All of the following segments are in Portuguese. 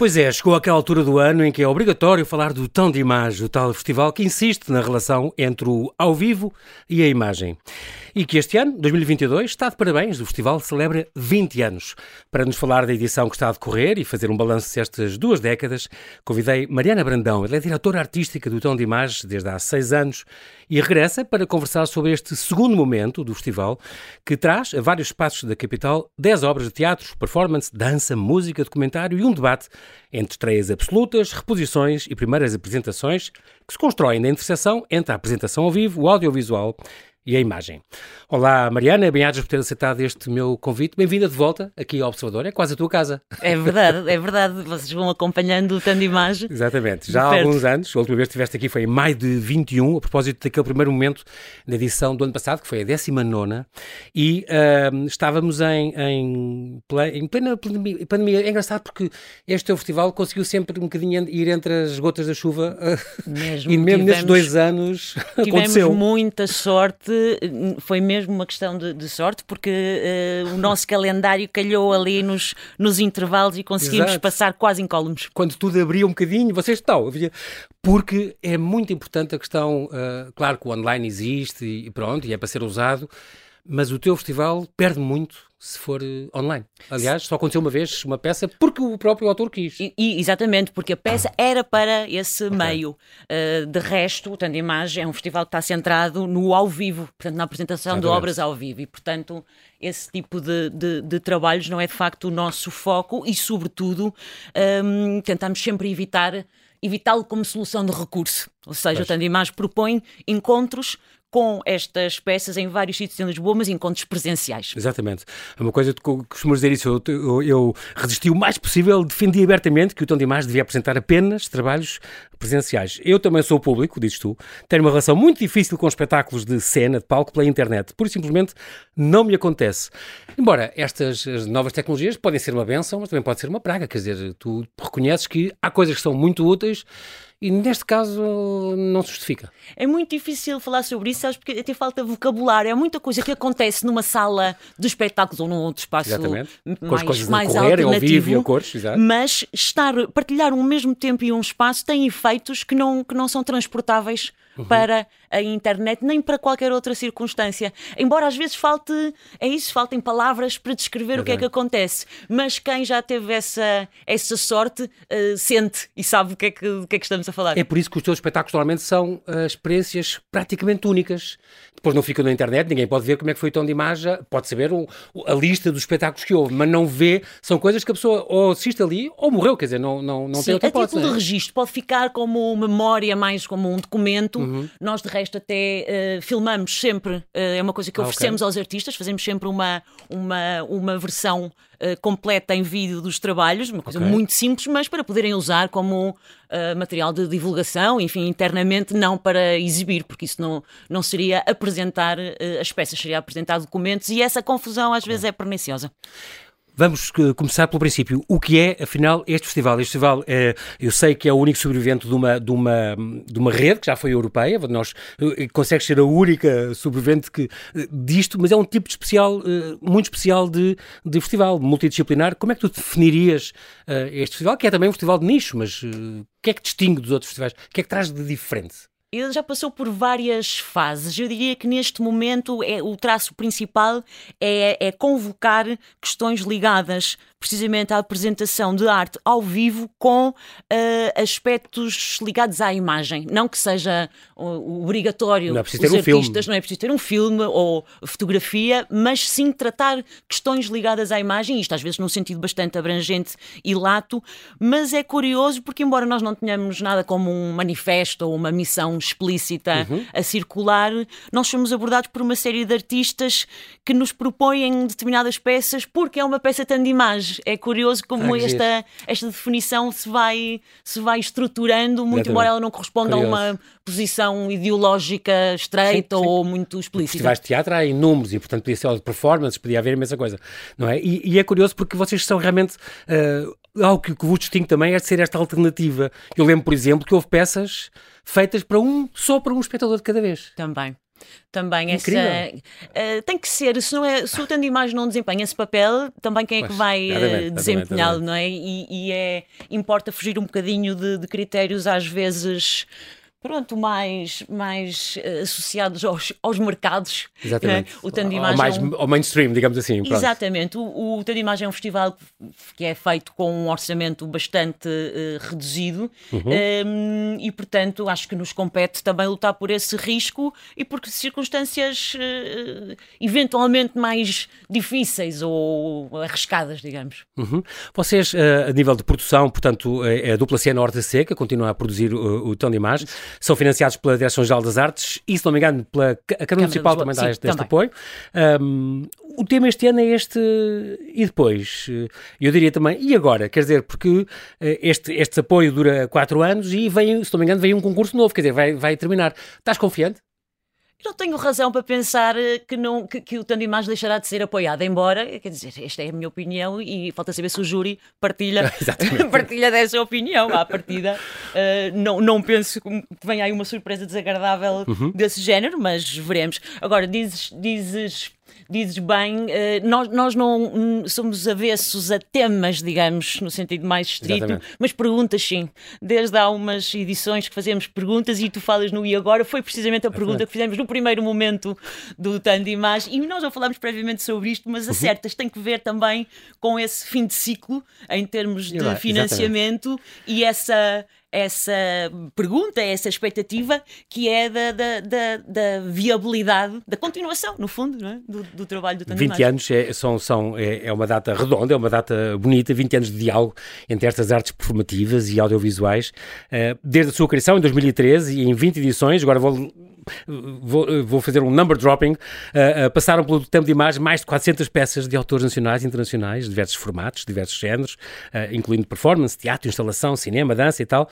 Pois é, chegou aquela altura do ano em que é obrigatório falar do tom de imagem, o tal festival que insiste na relação entre o ao vivo e a imagem. E que este ano, 2022, está de parabéns, o festival celebra 20 anos. Para nos falar da edição que está a decorrer e fazer um balanço destas duas décadas, convidei Mariana Brandão, ela é diretora artística do Tom de Imagens desde há seis anos e regressa para conversar sobre este segundo momento do festival, que traz a vários espaços da capital 10 obras de teatro, performance, dança, música, documentário e um debate entre estreias absolutas, reposições e primeiras apresentações que se constroem na interseção entre a apresentação ao vivo, o audiovisual e a imagem. Olá, Mariana, bem-ajas por ter aceitado este meu convite. Bem-vinda de volta aqui ao Observador, é quase a tua casa. É verdade, é verdade. Vocês vão acompanhando Tanto Imagem. Exatamente, já há alguns anos. A última vez que estiveste aqui foi em maio de 21, a propósito daquele primeiro momento da edição do ano passado, que foi a 19, e uh, estávamos em, em, em plena pandemia. É engraçado porque este teu festival conseguiu sempre um bocadinho ir entre as gotas da chuva, mesmo, e mesmo tivemos, nesses dois anos tivemos aconteceu. muita sorte foi mesmo uma questão de, de sorte, porque uh, o nosso calendário calhou ali nos, nos intervalos e conseguimos Exato. passar quase incólumes. Quando tudo abria um bocadinho, vocês estão. Porque é muito importante a questão, uh, claro que o online existe e pronto, e é para ser usado, mas o teu festival perde muito se for eh, online. Aliás, só aconteceu uma vez uma peça porque o próprio autor quis. E, exatamente, porque a peça era para esse okay. meio. Uh, de resto, o Tanto Imagem é um festival que está centrado no ao vivo, portanto, na apresentação de obras ao vivo. E, portanto, esse tipo de, de, de, trabalhos não é de facto o nosso foco e, sobretudo, um, ehm, tentamos sempre evitar evitá-lo como solução de recurso. Ou seja, pois. o Imagem propõe encontros com estas peças em vários sítios em Lisboa, mas encontros presenciais. Exatamente. É uma coisa que costumo dizer isso, eu, eu, eu, resisti o mais possível, defendi abertamente que o Tom de Imagem devia apresentar apenas trabalhos presenciais. Eu também sou público, dizes tu, tenho uma relação muito difícil com espetáculos de cena, de palco, pela internet. Por simplesmente não me acontece. Embora estas novas tecnologias podem ser uma benção, mas também pode ser uma praga. Quer dizer, tu reconheces que há coisas que são muito úteis e neste caso não se justifica. É muito difícil falar sobre isso, sabes, porque até falta vocabulário. É muita coisa que acontece numa sala de espetáculos ou num outro espaço Exatamente. mais, coisas mais correr, alternativo. Ao cores, mas estar, partilhar um mesmo tempo e um espaço tem efeitos que não, que não são transportáveis uhum. para a internet, nem para qualquer outra circunstância. Embora às vezes falte, é isso, faltem palavras para descrever é o que é que acontece. Mas quem já teve essa, essa sorte uh, sente e sabe o que, é que, que é que estamos a falar. É por isso que os teus espetáculos normalmente são uh, experiências praticamente únicas. Depois não ficam na internet, ninguém pode ver como é que foi o tom de imagem, pode saber o, a lista dos espetáculos que houve, mas não vê, são coisas que a pessoa ou assiste ali ou morreu, quer dizer, não, não, não Sim, tem outra hipótese. A título de é? registro, pode ficar como memória, mais como um documento. Uhum. Nós, de resto, até uh, filmamos sempre, uh, é uma coisa que oferecemos okay. aos artistas, fazemos sempre uma, uma, uma versão uh, completa em vídeo dos trabalhos, uma coisa okay. muito simples, mas para poderem usar como material de divulgação, enfim, internamente, não para exibir, porque isso não, não seria apresentar as peças, seria apresentar documentos e essa confusão às vezes é perniciosa. Vamos eh, começar pelo princípio. O que é, afinal, este festival? Este festival, é, eu sei que é o único sobrevivente de uma, de uma, de uma rede que já foi europeia, nós eh, consegue ser a única sobrevivente que, disto, mas é um tipo de especial, muito especial de, de festival, multidisciplinar. Como é que tu definirias este festival, que é também um festival de nicho, mas o que é que distingue dos outros festivais? O que é que traz de diferente? Ele já passou por várias fases. Eu diria que neste momento é, o traço principal é, é convocar questões ligadas precisamente a apresentação de arte ao vivo com uh, aspectos ligados à imagem. Não que seja uh, obrigatório não é preciso ter um artistas, filme. não é preciso ter um filme ou fotografia, mas sim tratar questões ligadas à imagem, isto às vezes num sentido bastante abrangente e lato, mas é curioso porque embora nós não tenhamos nada como um manifesto ou uma missão explícita uhum. a circular, nós somos abordados por uma série de artistas que nos propõem determinadas peças porque é uma peça tanto de imagem é curioso como ah, esta, esta definição se vai, se vai estruturando, muito Exatamente. embora ela não corresponda curioso. a uma posição ideológica estreita sim, sim. ou muito explícita. Festivais de teatro há inúmeros e, portanto, podia ser de performance, podia haver a mesma coisa, não é? E, e é curioso porque vocês são realmente. Uh, algo que, que vos distingue também é de ser esta alternativa. Eu lembro, por exemplo, que houve peças feitas para um, só para um espectador de cada vez. Também. Também Incrível. essa. Uh, tem que ser, se, não é, se o de imagem não desempenha esse papel, também quem é que vai uh, desempenhá-lo, não é? E, e é, importa fugir um bocadinho de, de critérios às vezes. Pronto, mais, mais uh, associados aos, aos mercados. Exatamente. não é? O tanto de Ao, mais, é um- ao mainstream, digamos assim. pronto. Exatamente. O, o Tanto de Imagem é um festival que é feito com um orçamento bastante eh, reduzido Uhum. Hum, e, portanto, acho que nos compete também lutar por esse risco e por circunstâncias eh, eventualmente mais difíceis ou arriscadas, digamos. Uhum. Vocês, eh, a nível de produção, portanto, é a dupla cena Horta Seca, continua a produzir o, o Tom de Imagem, são financiados pela Direção-Geral das Artes e, se não me engano, pela a Câmara Municipal também dá este, este apoio. Um, o tema este ano é este e depois? Eh, Eu diria também, e agora? Quer dizer, porque eh, este, este apoio dura quatro anos e vem, se não me engano, vem um concurso novo, quer dizer, vai, vai terminar. Estás confiante? Não tenho razão para pensar eh, que, não, que, que o de Imagem deixará de ser apoiado, embora, quer dizer, esta é a minha opinião e falta saber se o júri partilha, partilha dessa opinião. À partida, eh, não, não penso que venha aí uma surpresa desagradável Uhum. desse género, mas veremos. Agora, dizes, dizes, dizes bem, eh, nós, nós não hum, somos avessos a temas, digamos, no sentido mais estrito, Exatamente. mas perguntas sim. Desde há umas edições que fazemos perguntas e tu falas no E Agora, foi precisamente a pergunta que fizemos no primeiro momento do de Imagem e nós já falámos previamente sobre isto, Uhum. mas acertas, tem que ver também com esse fim de ciclo em termos de Exatamente. financiamento e essa. Essa pergunta, essa expectativa que é da, da, da, da viabilidade, da continuação, no fundo, é? do, do trabalho do de 20 Imagem. anos é, são, são, é, é uma data redonda, é uma data bonita, 20 anos de diálogo entre estas artes performativas e audiovisuais, eh, desde a sua criação em 2013 e em 20 edições, agora vou, vou, vou fazer um number dropping, eh, eh, passaram pelo tempo de imagem mais de 400 peças de autores nacionais e internacionais, diversos formatos, diversos géneros, eh, incluindo performance, teatro, instalação, cinema, dança e tal.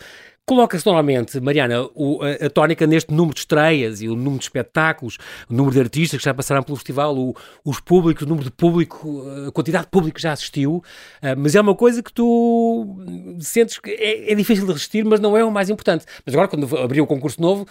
Coloca-se normalmente, Mariana, o- a, a tónica neste número de estreias e o número de espetáculos, o número de artistas que já passaram pelo festival, o- os públicos, o número de público, a quantidade de público que já assistiu, ah, mas é uma coisa que tu sentes que é, é difícil de resistir, mas não é o mais importante. Mas agora, quando abrir o concurso novo,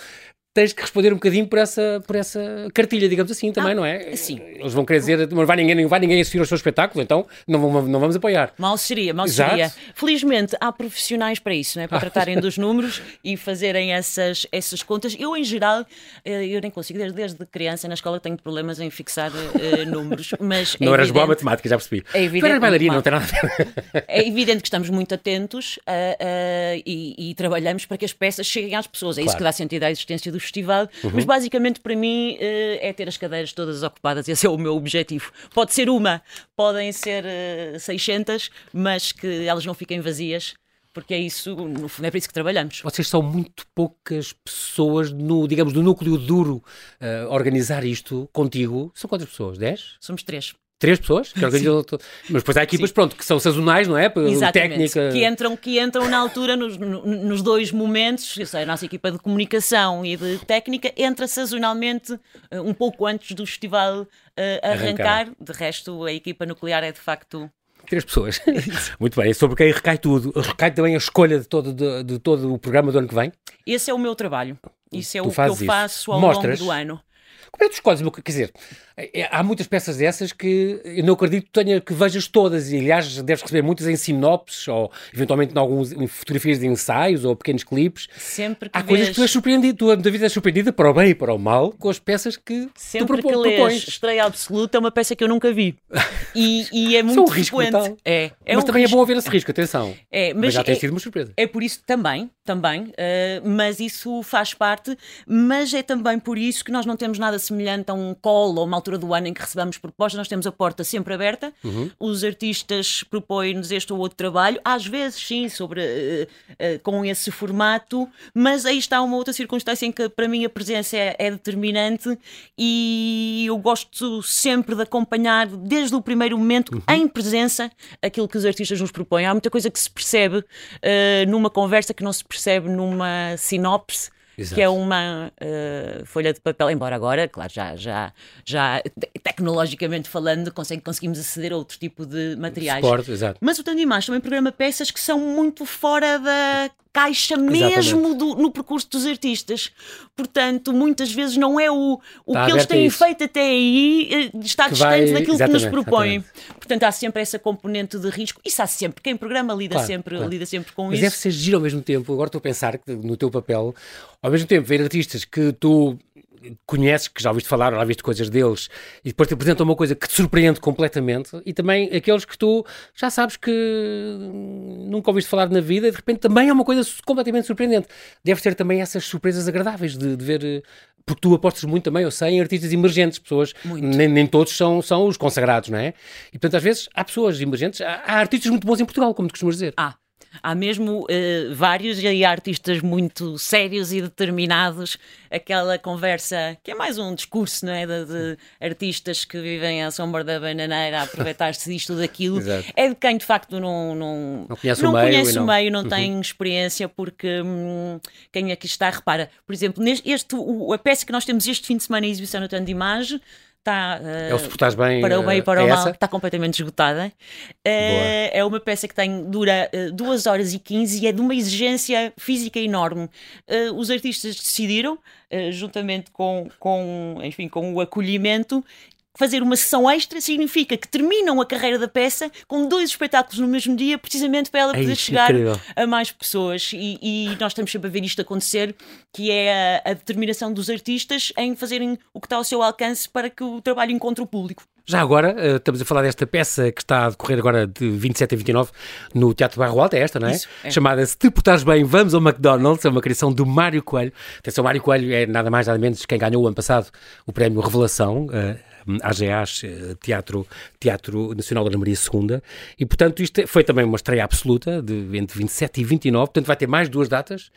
tens que responder um bocadinho por essa, por essa cartilha, digamos assim, também, Ah, não é? sim. Eles vão querer dizer, não vai ninguém, não vai ninguém assistir ao seu espetáculo, então não, vamos- não vamos apoiar. Mal seria, mal Exato. seria. Felizmente há profissionais para isso, não é? para tratarem dos números e fazerem essas, essas contas. Eu, em geral, eh, eu nem consigo, desde, desde criança na escola tenho problemas em fixar eh, números, mas é Não eras boa matemática, já percebi. É evidente, Tu eras bailarina, não tem nada a ver. é evidente que estamos muito atentos ah, e, e trabalhamos para que as peças cheguem às pessoas. É isso Claro. que dá sentido à existência do festival. Mas basicamente para mim eh, é ter as cadeiras todas ocupadas. Esse é o meu objetivo. Pode ser uma, podem ser eh, 600, mas que elas não fiquem vazias. Porque é isso, no fundo, é para isso que trabalhamos. Vocês são muito poucas pessoas no, digamos, no núcleo duro a organizar isto contigo. São quantas pessoas? 10? Somos três. Três pessoas? Que organizam Mas depois há equipas, pronto, que são sazonais, não é? Exatamente. Técnica. Que entram, que entram na altura nos, no- nos dois momentos. Eu sei, a nossa equipa de comunicação e de técnica entra sazonalmente eh, um pouco antes do festival eh, Arrancar. arrancar. De resto, a equipa nuclear é de facto. Três pessoas. muito bem. Sobre quem recai tudo. Recai também a escolha de todo, de, de todo o programa do ano que vem. Esse é o meu trabalho. Isso é Tu o que eu isso. faço ao Mostras? longo do ano. Como é que tu escolhes? Quer dizer, é- há muitas peças dessas que eu não acredito que, tenha, que vejas todas. E, aliás, deves receber muitas em sinopses ou, eventualmente, em, alguns, em fotografias de ensaios ou pequenos clipes. Sempre que Há coisas que tu és surpreendido, tu, a tua vida é surpreendida para o bem e para o mal com as peças que tu sempre propo- que lês propões. Estreia Absoluta é uma peça que eu nunca vi. E, e é Isso muito é um risco frequente. É, é mas um também risco. é bom haver esse risco, atenção. É, Mas, mas já tens é- tido uma surpresa. É por isso também, também, eh, mas isso faz parte, mas é também por isso que nós não temos nada semelhante a um call ou uma altura do ano em que recebamos propostas, nós temos a porta sempre aberta, os artistas propõem-nos este ou outro trabalho, às vezes sim, sobre, eh, eh, com esse formato, mas aí está uma outra circunstância em que para mim a presença é, é determinante e eu gosto sempre de acompanhar desde o primeiro momento em presença aquilo que os artistas nos propõem. Há muita coisa que se percebe eh, numa conversa que não se percebe numa sinopse. Exato. Que é uma eh, folha de papel, embora agora, claro, já, já, já te- tecnologicamente falando, consegue, conseguimos aceder a outro tipo de materiais. Suporte, exato. Mas o Imagem também programa peças que são muito fora da encaixa mesmo do, no percurso dos artistas. Portanto, muitas vezes não é o, o que eles têm feito até aí eh, está distante vai... daquilo que nos propõem. Portanto, há sempre essa componente de risco. Isso há sempre. Quem programa lida, claro, sempre, claro. lida sempre com Mas isso. Mas deve ser giro ao mesmo tempo. Agora estou a pensar no teu papel, ao mesmo tempo, ver artistas que tu conheces, que já ouviste falar, já viste coisas deles, e depois te apresentam uma coisa que te surpreende completamente, e também aqueles que tu já sabes que nunca ouviste falar na vida, e de repente também é uma coisa completamente surpreendente. Deve ter também essas surpresas agradáveis de, de ver porque tu apostas muito também, eu sei, em artistas emergentes, pessoas, nem, nem, todos são, são os consagrados, não é? E portanto, às vezes, há pessoas emergentes, há, há artistas muito bons em Portugal, como tu costumas dizer. Ah. Há mesmo uh, vários e artistas muito sérios e determinados. Aquela conversa que é mais um discurso, não é? De, de artistas que vivem à sombra da bananeira a aproveitar-se disto daquilo. é de quem de facto não, não, não conhece não o meio, conhece não, o meio, não uhum. tem experiência, porque hum, quem aqui está, repara, por exemplo, neste, este, o, a peça que nós temos este fim de semana em exibição no Tanto de Imagem está uh, é o se portares bem para o bem e para é o mal essa? está completamente esgotada. Uh, é uma peça que tem dura uh, 2 horas e 15 e é de uma exigência física enorme. Uh, os artistas decidiram juntamente com, com, enfim, com o acolhimento fazer uma sessão extra significa que terminam a carreira da peça com dois espetáculos no mesmo dia, precisamente para ela poder é chegar incrível. a mais pessoas. E, e, nós estamos sempre a ver isto acontecer, que é a, a, determinação dos artistas em fazerem o que está ao seu alcance para que o trabalho encontre o público. Já agora, eh, estamos a falar desta peça que está a decorrer agora de 27 a 29 no Teatro Barro Alto, é esta, não é? Isso, é. Chamada Se Te Portares Bem, Vamos ao McDonald's, é uma criação do Mário Coelho. Atenção, Mário Coelho é nada mais nada menos quem ganhou o ano passado o prémio Revelação, uh, AGAs, eh, Teatro, Teatro Nacional da Maria II, e portanto isto foi também uma estreia absoluta, de, entre 27 e 29, portanto vai ter mais duas datas,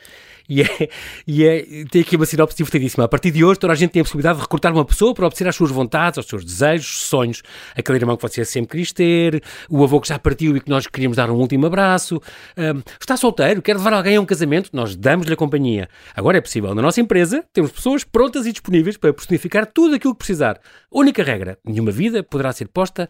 e, é, e é, tem aqui uma sinopse divertidíssima. A partir de hoje toda a gente tem a possibilidade de recrutar uma pessoa para obedecer às suas vontades, aos seus desejos, sonhos, aquele irmão que você sempre quis ter, o avô que já partiu e que nós queríamos dar um último abraço, um, está solteiro, quer levar alguém a um casamento, nós damos-lhe a companhia. Agora é possível. Na nossa empresa temos pessoas prontas e disponíveis para personificar tudo aquilo que precisar. Única única regra: nenhuma vida poderá ser posta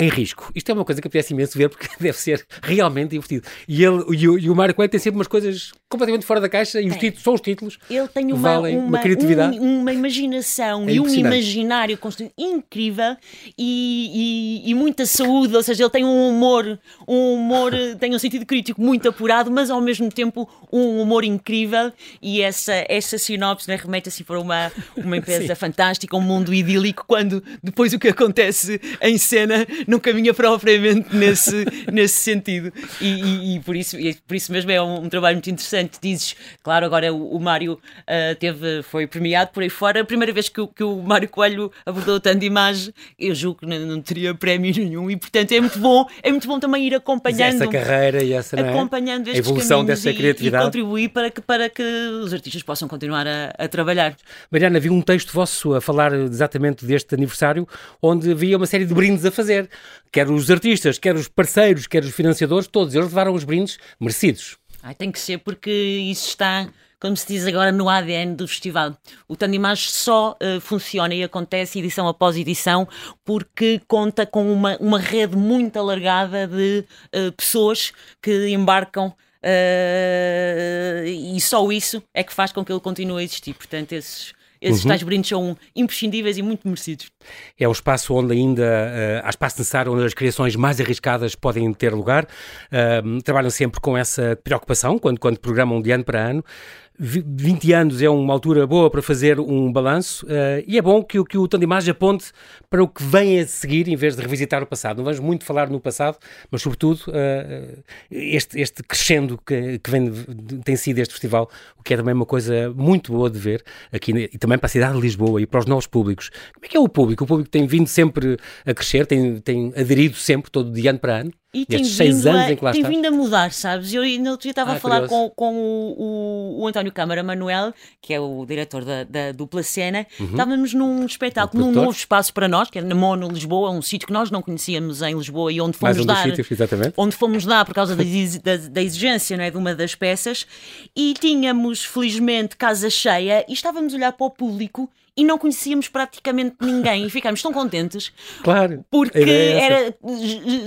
em risco. Isto é uma coisa que apetece imenso ver porque deve ser realmente divertido. E, ele, e, o, e o Mário Coelho tem sempre umas coisas completamente fora da caixa e os títulos, só os títulos ele tem uma, valem uma, uma criatividade. Um, uma imaginação é e um imaginário construído incrível e, e, e, muita saúde, ou seja, ele tem um humor, um humor, tem um sentido crítico muito apurado, mas ao mesmo tempo um humor incrível e essa, essa sinopse né, remete assim para uma, uma empresa fantástica, um mundo idílico, quando depois o que acontece em cena não caminha propriamente nesse, nesse sentido. E, e, e, por, isso, e por isso mesmo é um, um, trabalho muito interessante. Dizes, claro, agora o, o Mário uh, teve, foi premiado por aí fora. A primeira vez que, o, que o Mário Coelho abordou tanto imagem, eu julgo que não, não, teria prémio nenhum. E portanto é muito bom, é muito bom também ir acompanhando essa carreira e essa é? acompanhando a evolução dessa criatividade e, contribuir para que, para que os artistas possam continuar a, a trabalhar. Mariana, vi um texto vosso a falar exatamente deste aniversário, onde havia uma série de brindes a fazer quer os artistas, quer os parceiros, quer os financiadores, todos eles levaram os brindes merecidos. Ai, tem que ser porque isso está como se diz agora, no ADN do festival. O Tandimage só uh, funciona e acontece edição após edição porque conta com uma, uma rede muito alargada de uh, pessoas que embarcam. Uh, e só isso é que faz com que ele continue a existir. Portanto, esses esses uhum. tais brindes são imprescindíveis e muito merecidos. É o espaço onde ainda uh, há espaço necessário, onde as criações mais arriscadas podem ter lugar. Uh, trabalham sempre com essa preocupação quando, quando programam de ano para ano. 20 anos é uma altura boa para fazer um balanço uh, e é bom que, que o imagem aponte para o que vem a seguir em vez de revisitar o passado. Não vamos muito falar no passado, mas sobretudo uh, este, este crescendo que, que vem, tem sido este festival, o que é também uma coisa muito boa de ver aqui e também para a cidade de Lisboa e para os novos públicos. Como é que é o público? O público tem vindo sempre a crescer, tem, tem aderido sempre, todo de ano para ano? E tem, vindo, a, tem vindo a mudar, sabes? Eu ainda outro dia estava ah, a falar com, com o, o, o, António Câmara Manuel, que é o diretor da, da dupla cena. Uhum. Estávamos num espetáculo, num novo espaço para nós, que é na Mono Lisboa, um sítio que nós não conhecíamos em Lisboa e onde fomos um dar. Sítios, onde fomos dar por causa da, da, da, exigência não é, de uma das peças. E tínhamos, felizmente, casa cheia e estávamos a olhar para o público e não conhecíamos praticamente ninguém e ficámos tão contentes. Claro. Porque é era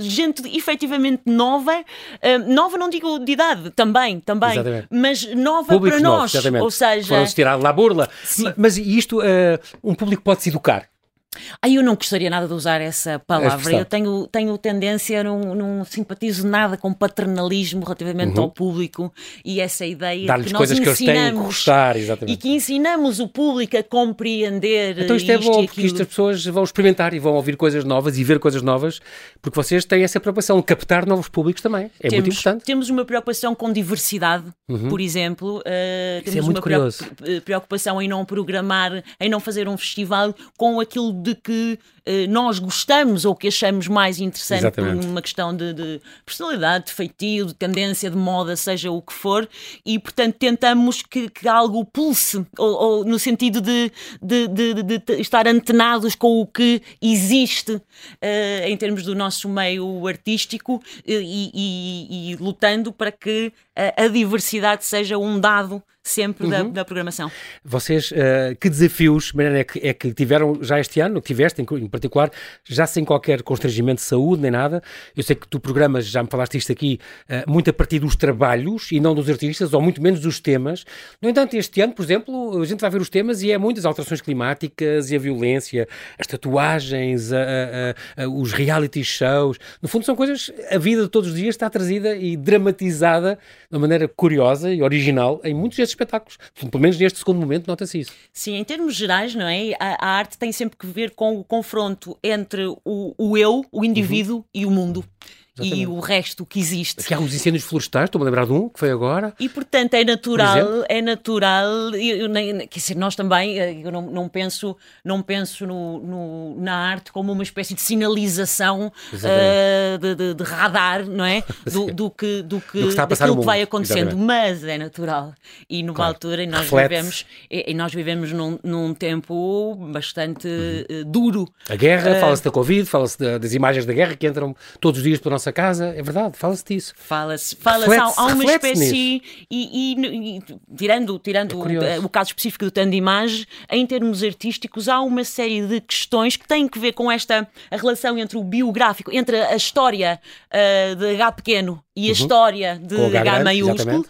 gente, efetivamente efetivamente nova, uh, nova não digo de idade, também, também, Exatamente. mas nova Públicos para novos, nós. exatamente. Ou seja, Foram assistir à burla. Mas isto, uh, um público pode se educar. Aí eu não gostaria nada de usar essa palavra. expressão. Eu tenho, tenho tendência, não, não simpatizo nada com paternalismo relativamente ao público e essa ideia de que nós coisas que eles têm que ensinamos gostar, e exatamente. que ensinamos o público a compreender Então isto é isto bom, e porque aquilo. isto as pessoas vão experimentar e vão ouvir coisas novas e ver coisas novas, porque vocês têm essa preocupação de captar novos públicos também. É muito temos, importante. Uhum. temos uma preocupação com diversidade, por exemplo. Uh, Isso é temos muito uma curioso. eh, preocupação em não programar, em não fazer um festival com aquilo de que eh, nós gostamos ou que achamos mais interessante por Exatamente. uma questão de, de personalidade, de feitio, de tendência, de moda, seja o que for, e portanto tentamos que, que algo pulse, ou, ou no sentido de- de- de estar antenados com o que existe eh, em termos do nosso meio artístico eh, e, e- e lutando para que a, diversidade seja um dado sempre da, da programação. Vocês, eh, que desafios, Mariana, é que, é que tiveram já este ano, que tiveste em, em particular, já sem qualquer constrangimento de saúde nem nada? Eu sei que tu programas, já me falaste isto aqui, eh, muito a partir dos trabalhos e não dos artistas, ou muito menos dos temas. No entanto, este ano, por exemplo, a gente vai ver os temas e é muitas alterações climáticas e a violência, as tatuagens, a- a- a- os reality shows. No fundo, são coisas, a vida de todos os dias está trazida e dramatizada de uma maneira curiosa e original em muitos destes espetáculos. Pelo menos neste segundo momento nota-se isso. Sim, em termos gerais, não é? A, a arte tem sempre que ver com o confronto entre o, o eu, o indivíduo e o mundo. E Exatamente. o resto que existe. Aqui há uns incêndios florestais, estou-me a lembrar de um, que foi agora. E portanto é natural, é natural, eu, eu quer dizer, nós também, eh, eu não, não penso, não penso no, no- na arte como uma espécie de sinalização eh, de, de- de radar, não é? Do, do que, do que, que está a passar daquilo no que vai mundo, acontecendo, exatamente. mas é natural. E numa Claro. altura em nós vivemos, e, e nós vivemos num, num tempo bastante eh, duro. A guerra, fala-se da Covid, fala-se da- das imagens da guerra que entram todos os dias pela nossa casa. É verdade, fala-se disso. Fala-se, fala-se há, há uma espécie e, e- e tirando, tirando o, curioso. o caso específico do Tandimage, em termos artísticos, há uma série de questões que têm que ver com esta a relação entre o biográfico, entre a história ah, de H pequeno e a história de Uhum. H H, grande, maiúsculo.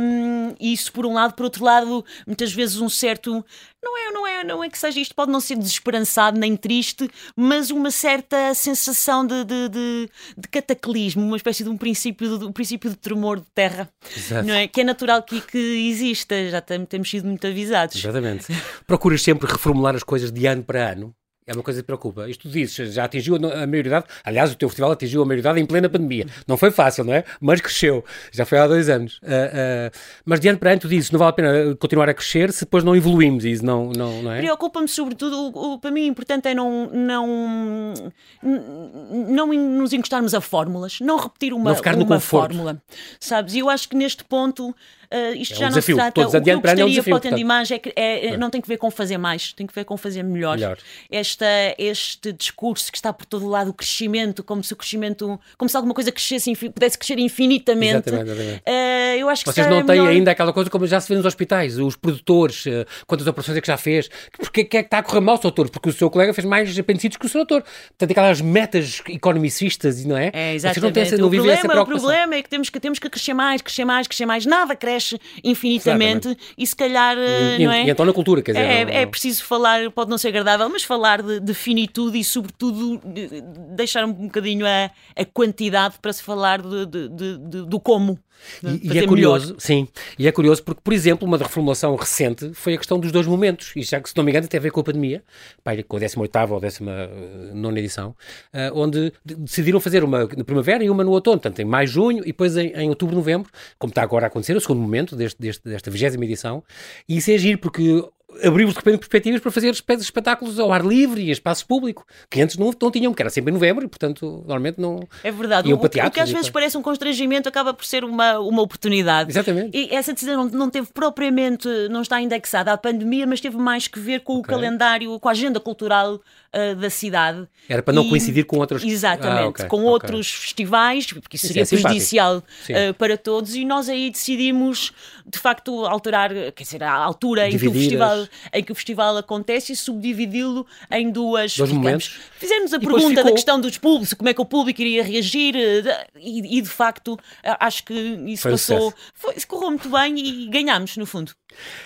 Um, isso por um lado, por outro lado, muitas vezes um certo não é, não é, não é que seja isto pode não ser desesperançado nem triste, mas uma certa sensação de, de, de, de cataclismo, uma espécie de um princípio de, um princípio de tremor de terra, Exato. não é? Que é natural que, que exista, já tem- temos sido muito avisados. Exatamente. Procuras sempre reformular as coisas de ano para ano. É uma coisa que preocupa. Isto tu dizes, já atingiu a maioridade. Aliás, o teu festival atingiu a maioridade em plena pandemia. Não foi fácil, não é? Mas cresceu. Já foi há dois anos. Ah, ah, mas de ano para ano, tu dizes, não vale a pena continuar a crescer se depois não evoluímos. Isso não, não, não é? Preocupa-me sobretudo, o, o- para mim o importante é não, não, não nos encostarmos a fórmulas, não repetir uma, Não ficar no uma conforto. fórmula. Sabes? E eu acho que neste ponto ah, isto É um já não desafio. se trata. Todos o que eu ano é um gostaria desafio, para o. Tendimage é que é- é- não tem que ver com fazer mais, tem que ver com fazer melhor. Melhor. Esta, este discurso que está por todo lado, o crescimento, como se o crescimento, como se alguma coisa crescesse, pudesse crescer infinitamente. Exatamente, exatamente. Ah, eu acho que Vocês não têm melhor- ainda aquela coisa como já se vê nos hospitais, os produtores, eh, quantas operações é que já fez, porque que é que está a correr mal o seu doutor? Porque o seu colega fez mais apendicites que o seu doutor. Portanto, aquelas metas economicistas, não é? É, Vocês não exatamente. têm o, não essa problema, o problema é que temos, que temos que crescer mais, crescer mais, crescer mais. Nada cresce infinitamente e se calhar, eh, E, não é? e então na cultura, quer dizer, É, não- é preciso falar, pode não ser agradável, mas falar de, de finitude e, sobretudo, de- deixar um bocadinho a, a quantidade para se falar de- de- do como. De E, e é melhor. curioso, sim, e é curioso porque, por exemplo, uma reformulação recente foi a questão dos dois momentos, e já que se não me engano tem a ver com a pandemia, pai, com a 18ª ou 19 edição, ah, onde de- decidiram fazer uma na primavera e uma no outono, portanto em maio, junho e depois em, em outubro, novembro, como está agora a acontecer, o segundo momento deste, deste- desta 20 edição, e isso é giro porque abriu de repente perspectivas para fazer espe- espetáculos ao ar livre e espaço público, que antes não, não tinham, que era sempre em novembro e portanto normalmente não... É verdade. Iam O, para o que às vezes parece um constrangimento acaba por ser uma, uma oportunidade. Exatamente. E essa decisão não, não teve propriamente, não está indexada à pandemia, mas teve mais que ver com o Ok. calendário, com a agenda cultural ah, da cidade. Era para não E- coincidir com outras- Exatamente, Ah, ok, com ok. outros festivais, porque isso Isso seria é prejudicial ah, para todos, e nós aí decidimos, de facto, alterar, quer dizer, a altura em que o Dividir festival em que o festival acontece e subdividi-lo em duas Dois momentos. Fizemos a E pergunta ficou- da questão dos públicos, como é que o público iria reagir eh, e, e, de facto acho que isso Foi passou, foi, correu muito bem e ganhámos no fundo.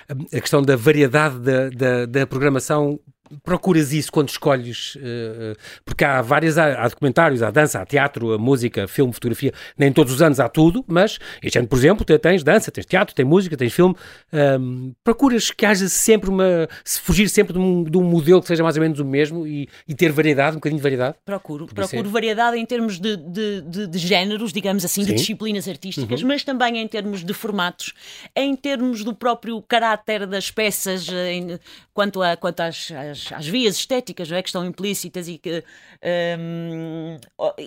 A questão da variedade da, da, da programação. Procuras isso quando escolhes, eh, porque há várias, há, há documentários, há dança, há teatro, há música, filme, fotografia, nem todos os anos há tudo, mas este ano, por exemplo, te- tens dança, tens teatro, tens música, tens filme, Ahm, procuras que haja sempre uma, se fugir sempre de um, de um modelo que seja mais ou menos o mesmo e, e ter variedade, um bocadinho de variedade. Procuro, Podia procuro ser. variedade em termos de, de, de- de géneros, digamos assim, Sim. Uhum. de disciplinas artísticas, mas também em termos de formatos, em termos do próprio caráter das peças, eh, em- quanto, a, quanto às, às, às vias estéticas não é, que estão implícitas e que hum,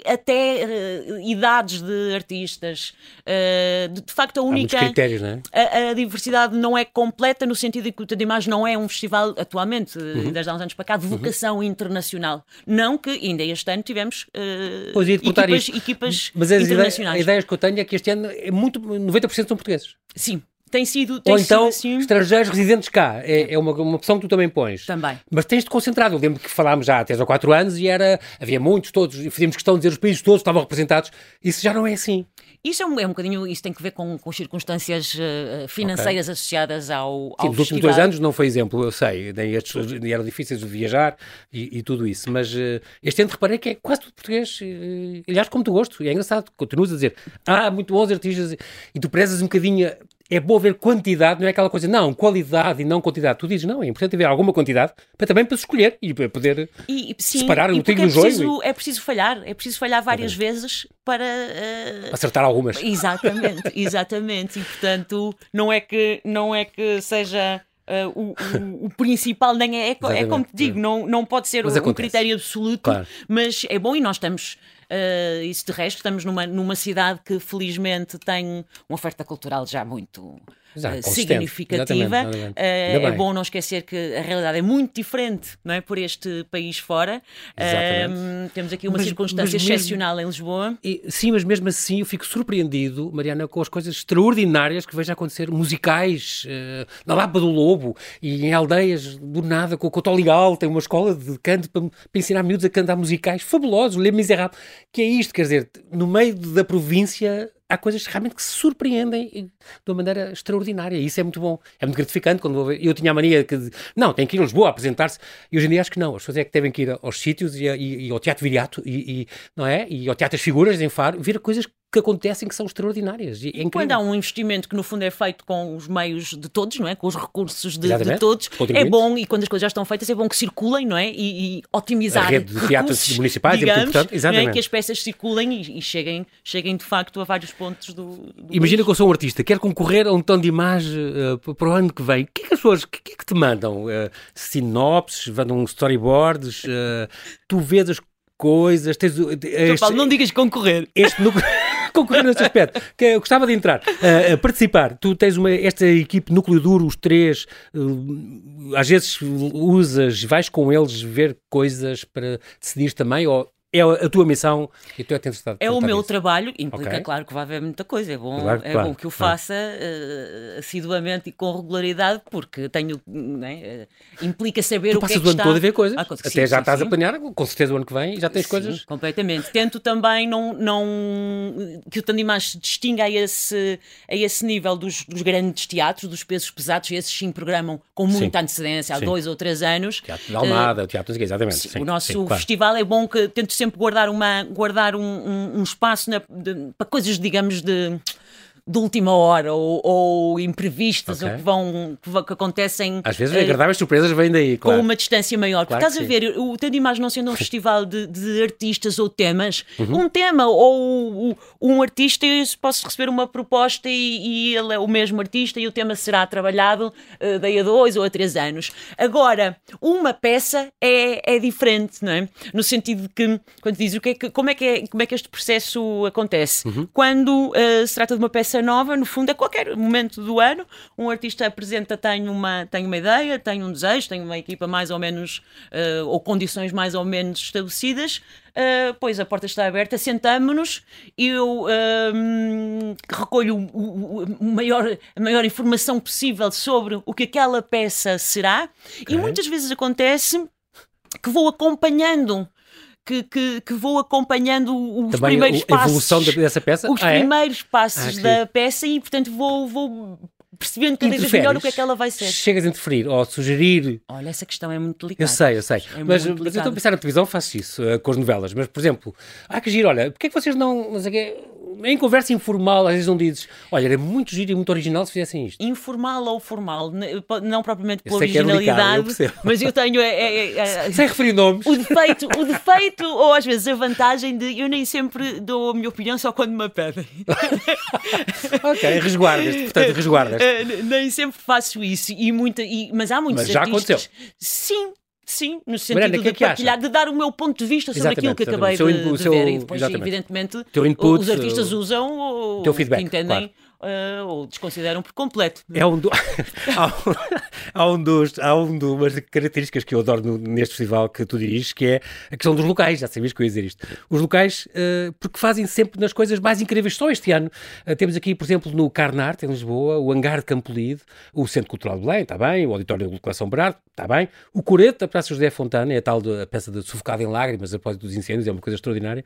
até eh, idades de artistas. eh, de, de facto, a única. critérios, não é? A, a diversidade não é completa no sentido de que o de Imagem não é um festival atualmente, Uhum. desde há uns anos para cá, de vocação internacional. Não que ainda este ano tivemos eh, Pois equipas, equipas Mas as ideias, internacionais. as ideias que eu tenho é que este ano é muito, 90% são portugueses. Sim, tem sido, tem Ou então sido assim. estrangeiros residentes cá. É, é uma, uma opção que tu também pões. Também. Mas tens-te concentrado. Eu lembro que falámos já há 3 ou 4 anos e era, havia muitos, todos, e fazíamos questão de dizer os países todos estavam representados. Isso já não é assim. Isso é um, é um bocadinho, isso tem que ver com, com circunstâncias eh, financeiras associadas ao, Sim, ao nos últimos dois anos não foi exemplo, eu sei. Nem estes, nem eram difíceis de viajar e, e tudo isso. Mas eh, este ano reparei que é quase tudo português. eh, aliás, como tu gosto. E é engraçado. Continuas a dizer, ah, muito bons artistas. E tu prezas um bocadinho. É bom ver quantidade, não é aquela coisa, não, qualidade e não quantidade. Tu dizes, não, é importante haver alguma quantidade para também para escolher e para poder. E, sim, separar o e trigo é do joio preciso, é preciso falhar, é preciso falhar várias vezes para eh, acertar algumas. Exatamente, exatamente. E portanto, não é que, não é que seja. eh, o, o- o principal nem é, é, é como te digo, não, não pode ser Mas um acontece. critério absoluto, Claro. mas é bom e nós estamos, eh, isso de resto, estamos numa, numa cidade que felizmente tem uma oferta cultural já muito Já, eh, significativa. Exatamente, exatamente. Eh, é bom não esquecer que a realidade é muito diferente não é, por este país fora. Eh, temos aqui uma Mas- circunstância mas mesmo- excepcional em Lisboa. E, sim, mas mesmo assim eu fico surpreendido, Mariana, com as coisas extraordinárias que vejo acontecer, musicais, eh, na Lapa do Lobo e em aldeias do nada, com o Cotoligal, tem uma escola de canto para, para ensinar miúdos a cantar musicais fabulosos, Le Misérables, que é isto, quer dizer, no meio da província há coisas realmente que se surpreendem de uma maneira extraordinária. E isso é muito bom. É muito gratificante quando eu, tinha a mania que não, tem que ir a Lisboa apresentar-se. E hoje em dia acho que não. As pessoas é que devem que ir aos sítios e, e- e ao Teatro Viriato e, e- não é? E ao Teatro das Figuras em Faro, ver coisas que acontecem que são extraordinárias. E é incrível. Quando há um investimento que no fundo é feito com os meios de todos, não é? Com os recursos de, de todos, é bom e quando as coisas já estão feitas é bom que circulem, não é? E, e otimizar A rede de teatros recursos, municipais é muito digamos, importante. é? Exatamente. Que as peças circulem e, e cheguem, cheguem de facto a vários pontos do. do Imagina país. que eu sou um artista, quero concorrer a um tom de imagem eh, para o ano que vem. O que é que as pessoas, o que é que te mandam? Eh, sinopses, mandam storyboards, eh, tu vês as coisas, tens este, Paulo, não digas concorrer. este núcleo concorrer nesse aspecto, que eu gostava de entrar, a- a participar. Tu tens uma, esta equipe núcleo duro, os três, eh, às vezes usas, vais com eles ver coisas para decidir também, ou é a tua missão e tu é É o meu disso? trabalho, implica, Ok. claro, que vai haver muita coisa. É bom, Claro, é claro, bom que o claro. faça eh, assiduamente e com regularidade, porque tenho, né, eh, implica saber Tu o que é passas que o ano está... todo a ver coisas, Ah, até sim, já sim, estás sim. a planear, com certeza o ano que vem e já tens Sim, coisas... completamente. Tento também não, não que o Tandimás se distinga a esse, a esse nível dos, dos grandes teatros, dos pesos pesados, esses sim programam com muita Sim. antecedência, há Sim. dois ou três anos. Teatro de Almada, o teatro, quê, exatamente. Sim, sim, o nosso sim, claro. festival é bom que tento sempre guardar, uma, guardar um, um- um espaço na- de- para coisas, digamos, de, de última hora ou, ou imprevistas Ok. ou que vão que, que acontecem Às vezes eh, agradáveis surpresas vêm daí, claro. com uma distância maior. Claro Porque estás a ver, o Tanto Imagem não sendo um festival de, de artistas ou temas, Uhum. um tema ou um artista, eu posso receber uma proposta e, e ele é o mesmo artista e o tema será trabalhado eh, daí a dois ou a três anos. Agora, uma peça é, é diferente, não é? No sentido de que, quando dizes o que é que, como, é que é, como é que este processo acontece? Uhum. Quando eh, se trata de uma peça peça nova, no fundo, a qualquer momento do ano, um artista apresenta, tem uma, tem uma ideia, tem um desejo, tem uma equipa mais ou menos, uh, ou condições mais ou menos estabelecidas, Uh, pois a porta está aberta, sentamos-nos, eu uh, recolho o, o, maior, a maior informação possível sobre o que aquela peça será, okay. e muitas vezes acontece que vou acompanhando que, que, que, vou acompanhando os Também primeiros a passos. A evolução dessa peça? Os ah, primeiros é? passos ah, da peça e, portanto, vou, vou percebendo cada vez melhor o que é que ela vai ser. Chegas a interferir ou a sugerir. Olha, essa questão é muito delicada. Eu sei, eu sei. É mas, mas eu estou a pensar na televisão, faço isso uh, com as novelas. Mas, por exemplo, há que giro, olha, porque é que vocês não. Sei quê, em conversa informal, às vezes não dizes, olha, era muito giro e muito original se fizessem isto. Informal ou formal, não propriamente pela é originalidade, é eu mas eu tenho. É, é, é, Sem referir nomes. O defeito, o defeito, ou às vezes a vantagem de eu nem sempre dou a minha opinião só quando me pedem. ok, resguardas, portanto, resguardas. Uh, nem sempre faço isso, e muita, e, mas há muitos mas já artistas. Aconteceu. Sim, Sim, no sentido Miranda, de que partilhar, de dar o meu ponto de vista sobre exatamente, aquilo que acabei de, de, ver. E depois, evidentemente, input, os artistas usam o, teu feedback, que entendem. Claro uh, ou desconsideram por completo. É um, do... há, um, há um dos há um de umas características que eu adoro no, neste festival que tu diriges, que é a questão dos locais. Já sabias que eu ia dizer isto. Os locais, uh, porque fazem sempre nas coisas mais incríveis. Só este ano uh, temos aqui, por exemplo, no Carnarte, em Lisboa, o Hangar de Campolide, o Centro Cultural de Belém, está bem, o Auditório de Coleção Berardo, está bem, o Coreto da Praça José Fontana, é a tal de, a peça de Sufocado em Lágrimas após dos incêndios, é uma coisa extraordinária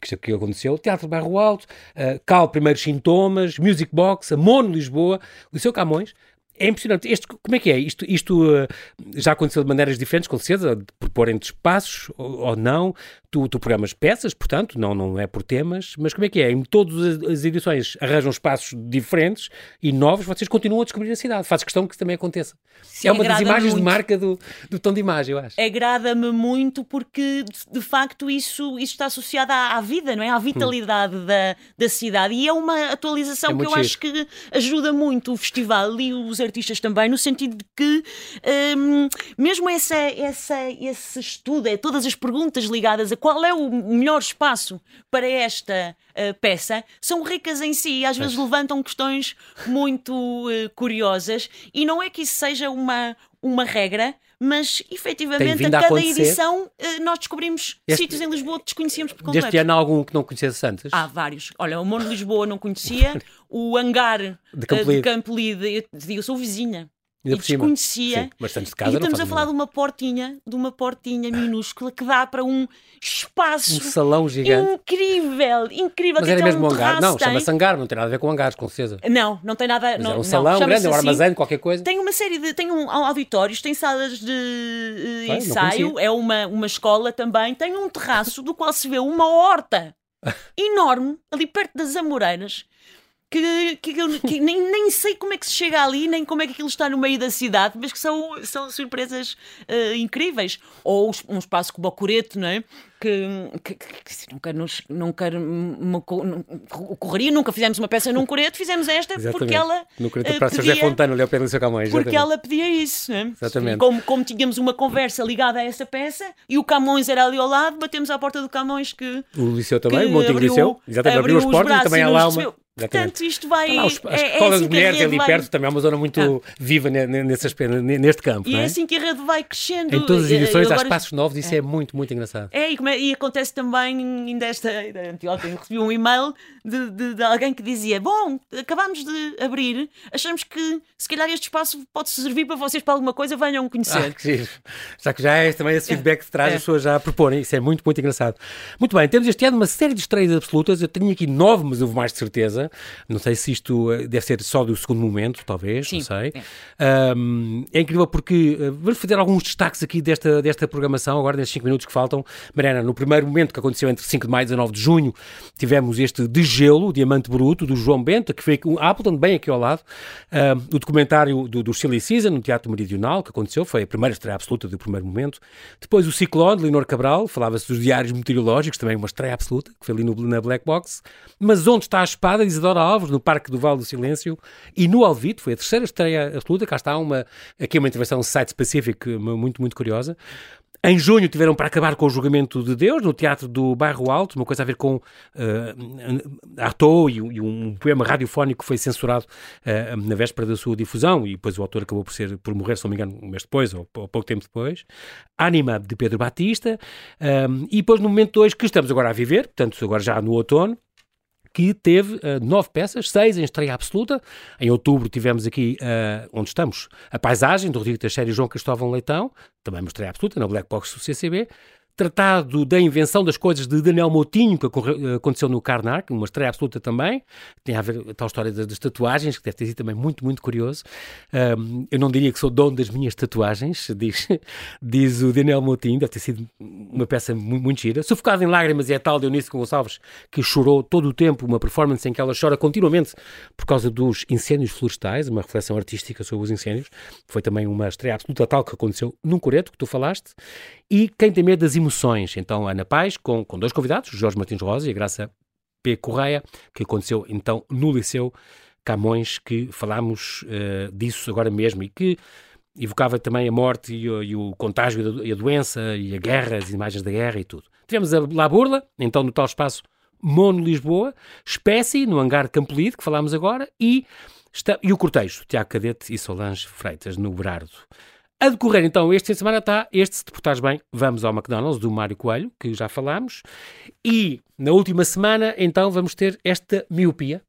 que, que aconteceu. Teatro Barro Alto, uh, Cal Primeiros Sintomas, Music Box, a Mono Lisboa, o Liceu Camões, é impressionante. Este, como é que é? Isto, isto uh, já aconteceu de maneiras diferentes, com certeza, por pôr entre espaços ou, ou não. Tu, tu, programas peças, portanto, não, não é por temas, mas como é que é? Em todas as edições arranjam espaços diferentes e novos, vocês continuam a descobrir a cidade. Faz questão que isso também aconteça. Sim, é uma das imagens muito. de marca do, do tom de imagem, eu acho. Agrada-me muito porque, de, de, facto, isso, isso está associado à, à vida, não é? À vitalidade hum. da, da cidade. E é uma atualização é que eu acho que ajuda muito o festival e os artistas também, no sentido de que um, mesmo essa, essa, esse estudo, é, todas as perguntas ligadas a qual é o melhor espaço para esta uh, peça, são ricas em si e às vezes levantam questões muito uh, curiosas e não é que isso seja uma, uma regra, mas efetivamente a cada edição uh, nós descobrimos este, sítios em Lisboa que desconhecíamos por completo. Deste ano há algum que não conhecesse antes? Há vários. Olha, o Mono de Lisboa não conhecia, o Hangar de Campo Lide, uh, eu, eu sou vizinha. E, e desconhecia. Sim, mas de casa e estamos a falar de uma portinha, de uma portinha minúscula que dá para um espaço. Um salão gigante. Incrível, incrível. Mas era mesmo um hangar? Não, chama-se hangar, não tem nada a ver com hangares, com certeza. Não, não tem nada. Mas não, é um salão grande, é um assim. armazém, qualquer coisa. Tem uma série de. Tem um auditórios, tem salas de uh, ensaio, é uma, uma escola também, tem um terraço do qual se vê uma horta enorme ali perto das Amoreiras que, que, eu, que nem, nem sei como é que se chega ali, nem como é que aquilo está no meio da cidade, mas que são, são surpresas uh, incríveis. Ou um espaço como o Coreto, não é? Que, que, que, quero, não quero uma, ocorreria, nunca fizemos uma peça num coreto, fizemos esta exatamente. porque ela. No coreto uh, para pedia, José Fontana, ali ao pé do seu Camões. Porque ela pedia isso. Né? Exatamente. Como, como tínhamos uma conversa ligada a essa peça e o Camões era ali ao lado, batemos à porta do Camões que. O Liceu também, o Montinho Liceu. Exatamente, abriu, abriu os portas e também há lá uma. Portanto, isto vai. Lá, os, a é, Escola é assim de Mulheres ali vai... perto também é uma zona muito ah. viva nesse, neste campo. E é? é assim que a rede vai crescendo. Em todas as edições agora... há espaços novos, isso é, é muito, muito engraçado. É, e, e, acontece também, ainda esta. Ontem recebi um e-mail de, de, de, alguém que dizia: Bom, acabámos de abrir, achamos que se calhar este espaço pode servir para vocês para alguma coisa, venham conhecer. Ah, que já que já é também esse feedback que traz, é. as pessoas já proporem, isso é muito, muito engraçado. Muito bem, temos este ano uma série de estreias absolutas, eu tenho aqui nove, mas houve mais de certeza. Não sei se isto eh, deve ser só do segundo momento, talvez, Sim, não sei. É. Um, é incrível porque uh, vamos fazer alguns destaques aqui desta, desta programação, agora nestes 5 minutos que faltam. Mariana, no primeiro momento que aconteceu entre 5 de maio e 19 de junho, tivemos este de gelo, o Diamante Bruto, do João Bento, que foi um Appleton, bem aqui ao lado. Uh, o documentário do, do Silly Season, no Teatro Meridional, que aconteceu, foi a primeira estreia absoluta do primeiro momento. Depois o Ciclone, de Leonor Cabral, falava-se dos diários meteorológicos, também uma estreia absoluta, que foi ali no, na Black Box. Mas onde está a espada, Isadora Alves, no Parque do Vale do Silêncio e no Alvito, foi a terceira estreia absoluta, cá está uma, aqui uma intervenção site-specific muito, muito curiosa. Em junho tiveram para acabar com o julgamento de Deus no Teatro do Bairro Alto, uma coisa a ver com uh, Artaud e, e, um poema radiofónico que foi censurado uh, na véspera da sua difusão e depois o autor acabou por, ser, por morrer, se não me engano, um mês depois ou, ou pouco tempo depois. Anima de Pedro Batista um, e depois no momento 2 que estamos agora a viver, portanto agora já no outono, que teve uh, nove peças, seis em estreia absoluta. Em outubro tivemos aqui, uh, onde estamos, a paisagem do Rodrigo Teixeira e João Cristóvão Leitão, também uma estreia absoluta na Black Box do CCB. Tratado da invenção das coisas de Daniel Moutinho, que aconteceu no Karnak, uma estreia absoluta também. Tem a ver a tal história das, tatuagens, que deve ter sido também muito, muito curioso. Um, eu não diria que sou dono das minhas tatuagens, diz, diz o Daniel Moutinho, deve ter sido uma peça muito, muito gira. Sufocado em lágrimas é a tal Eunice Gonçalves, que chorou todo o tempo, uma performance em que ela chora continuamente por causa dos incêndios florestais, uma reflexão artística sobre os incêndios. Foi também uma estreia absoluta tal que aconteceu num coreto, que tu falaste. E Quem tem medo das emoções, então Ana Paz, com, com dois convidados, Jorge Martins Rosa e a Graça P. Correia, que aconteceu então no Liceu Camões, que falámos uh, disso agora mesmo e que evocava também a morte e e o contágio e a doença e a guerra, as imagens da guerra e tudo. Tivemos a La Burla, então no tal espaço Mono Lisboa, Espécie, no hangar Campolide, que falámos agora, e, está, e o cortejo, Tiago Cadete e Solange Freitas, no Berardo. A decorrer, então, este fim de semana está este, se te portares bem, vamos ao McDonald's, do Mário Coelho, que já falámos. E na última semana, então, vamos ter esta miopia,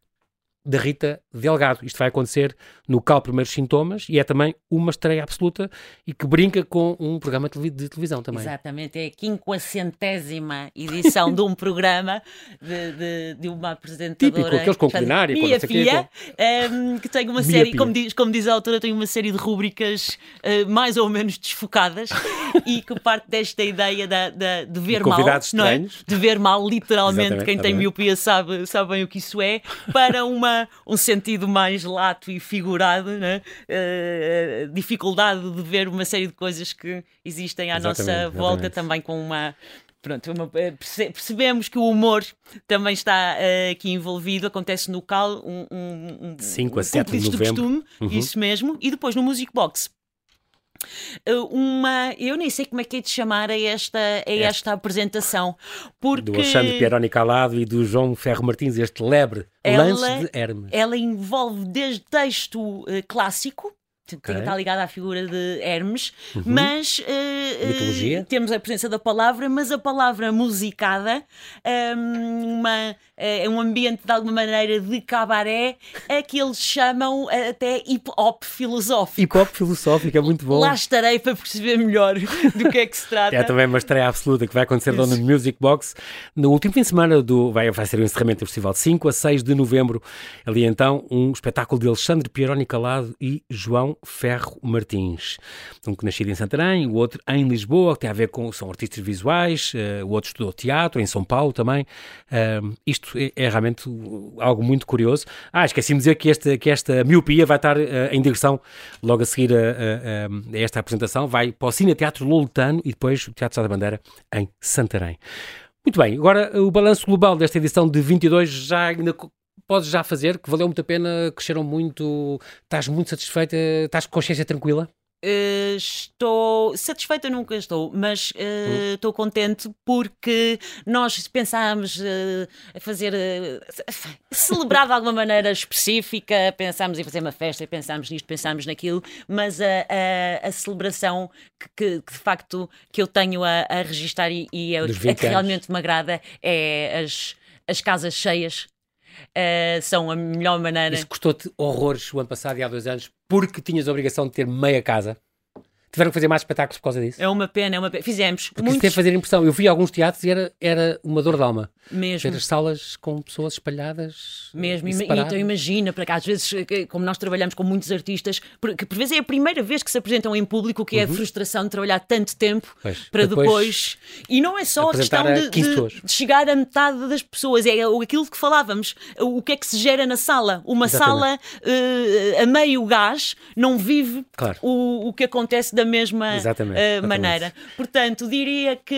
da Rita Delgado. Isto vai acontecer no Cal Primeiros Sintomas e é também uma estreia absoluta e que brinca com um programa de televisão também. Exatamente, é a quinquacentésima edição de um programa de, de, de, uma apresentadora. Típico, aqueles com culinária, Mia Fia, um, ehm, que tem uma série, como diz, como diz a autora, tem uma série de rúbricas uh, mais ou menos desfocadas e que parte desta ideia da, da de ver mal, não é? de ver mal, literalmente, exatamente, quem tem miopia sabe, sabe bem o que isso é, para uma um sentido mais lato e figurado, né? Uh, dificuldade de ver uma série de coisas que existem à exatamente, nossa volta, exatamente. também com uma pronto, uma, eh, percebemos que o humor também está uh, aqui envolvido. Acontece no CAL, um, um, um 5 a 7 de novembro. Costume, uhum. Isso mesmo. E depois no Music Box uma. Eu nem sei como é que é de chamar a esta, a esta apresentação. Porque... Do Alexandre Pieroni Calado e do João Ferro Martins, este lebre ela, lance de Hermes. Ela envolve desde texto uh, clássico, Okay. Está ligada à figura de Hermes, uhum. mas uh, uh, temos a presença da palavra, mas a palavra musicada, um, uma, é um ambiente de alguma maneira de cabaré, é que eles chamam até hip hop filosófico. Hip hop filosófico, é muito bom. Lá estarei para perceber melhor do que é que se trata. É também uma estreia absoluta que vai acontecer lá no Music Box no último fim de semana do. Vai, vai ser o encerramento do festival, 5 a 6 de novembro. Ali então, um espetáculo de Alexandre Pieroni Calado e João Ferro Martins. Um que nascido em Santarém, o outro em Lisboa, que tem a ver com. são artistas visuais, uh, o outro estudou teatro, em São Paulo também. Uh, isto é, é, realmente algo muito curioso. Ah, esqueci-me de dizer que esta, que esta miopia vai estar uh, em direção, logo a seguir a, a, a, esta apresentação, vai para o Cine Teatro Loletano e depois o Teatro Sá da Bandeira em Santarém. Muito bem, agora o balanço global desta edição de 22 já ainda podes já fazer, que valeu muito a pena, cresceram muito, estás muito satisfeita, estás com consciência tranquila? Uh, estou satisfeita, nunca estou, mas uh, estou contente porque nós pensámos uh, a fazer celebrar de alguma maneira específica, pensámos em fazer uma festa, pensámos nisto, pensámos naquilo, mas a, a, a celebração que, que, que, de facto que eu tenho a, a registar e, e é, é que realmente me agrada é as, as casas cheias uh, são a melhor maneira. Isso custou-te horrores o ano passado e há dois anos porque tinhas a obrigação de ter meia casa? Tiveram que fazer mais espetáculos por causa disso? É uma pena, é uma pena. Fizemos. Porque muitos... isso fazer impressão. Eu vi alguns teatros e era, era uma dor de alma. Mesmo. Ver as salas com pessoas espalhadas. Mesmo. E, então imagina, para cá, às vezes, como nós trabalhamos com muitos artistas, que por vezes é a primeira vez que se apresentam em público, que é a uhum. frustração de trabalhar tanto tempo pois, para depois, depois, E não é só a questão de, de, de, chegar a metade das pessoas, é aquilo que falávamos. O que é que se gera na sala? Uma Exatamente. sala uh, a meio gás não vive claro. o, o que acontece da mesma uh, maneira. Portanto, diria que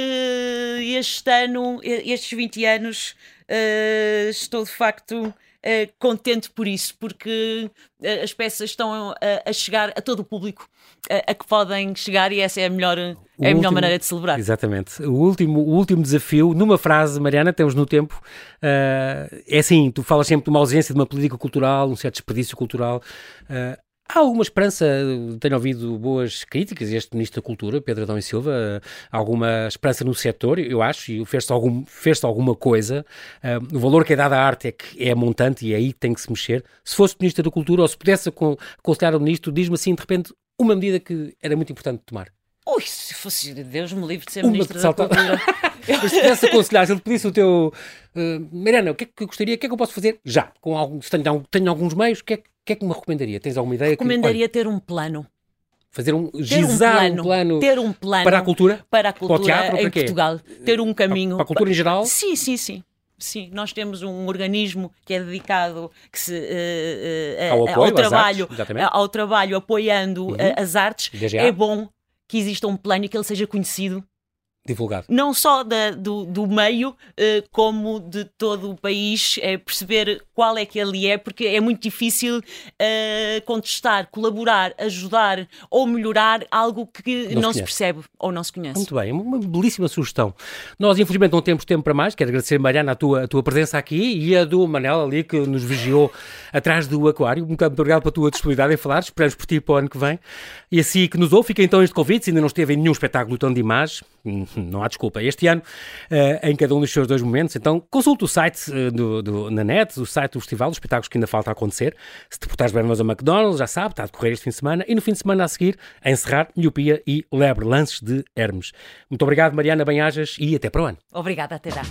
este ano, estes 20 anos, uh, estou de facto. Uh, contente por isso, porque as peças estão a, a chegar a todo o público a, que podem chegar e essa é a melhor, O é a último, melhor maneira de celebrar. Exatamente. O último, o último desafio, numa frase, Mariana, temos no tempo, uh, é assim, tu falas sempre de uma ausência de uma política cultural, um certo desperdício cultural. Há alguma esperança, tenho ouvido boas críticas, este Ministro da Cultura, Pedro Adão e Silva, alguma esperança no setor, eu acho, e fez-se algum, fez alguma coisa. Uh, o valor que é dado à arte é que é montante e é aí tem que se mexer. Se fosse Ministro da Cultura, ou se pudesse aconselhar o Ministro, diz-me assim, de repente, uma medida que era muito importante tomar. Ui, se fosse Deus me livre de ser uma Ministro da Cultura. Mas se pudesse aconselhar, se ele pedisse o teu... Uh, Mariana, o que é que eu gostaria, o que é que eu posso fazer já? Com algum, se tenho, tenho alguns meios, o que é que que é que me recomendaria? Tens alguma ideia? Recomendaria que, ter um plano. Fazer um, gizar um plano, um plano, ter um plano para a cultura, para a cultura para o teatro, em para Portugal, ter um caminho para a cultura em geral. Sim, sim, sim. Sim, nós temos um organismo que é dedicado que se, uh, uh, ao, apoio, ao trabalho, artes, ao trabalho apoiando uhum. as artes. DGA. É bom que exista um plano e que ele seja conhecido divulgado. Não só da, do, do meio, uh, como de todo o país, é perceber qual é que ele é, porque é muito difícil uh, contestar, colaborar, ajudar ou melhorar algo que não, não se, se, percebe ou não se conhece. Muito bem, uma belíssima sugestão. Nós, infelizmente, não temos tempo para mais. Quero agradecer, Mariana, a tua, a tua presença aqui e a do Manel ali, que nos vigiou atrás do aquário. Muito obrigado pela tua disponibilidade em falar. Esperamos por ti para o ano que vem. E assim que nos ouve, fica então este convite. Se ainda não esteve em nenhum espetáculo tão de imagem, não há desculpa. Este ano, uh, em cada um dos seus dois momentos, então consulte o site uh, do, do, na net, o site do festival, os espetáculos que ainda falta acontecer. Se te portares bem a McDonald's, já sabe, está a decorrer este fim de semana. E no fim de semana a seguir, a encerrar Miopia e Lebre, lances de Hermes. Muito obrigado, Mariana Banhajas, e até para o ano. Obrigada, até já.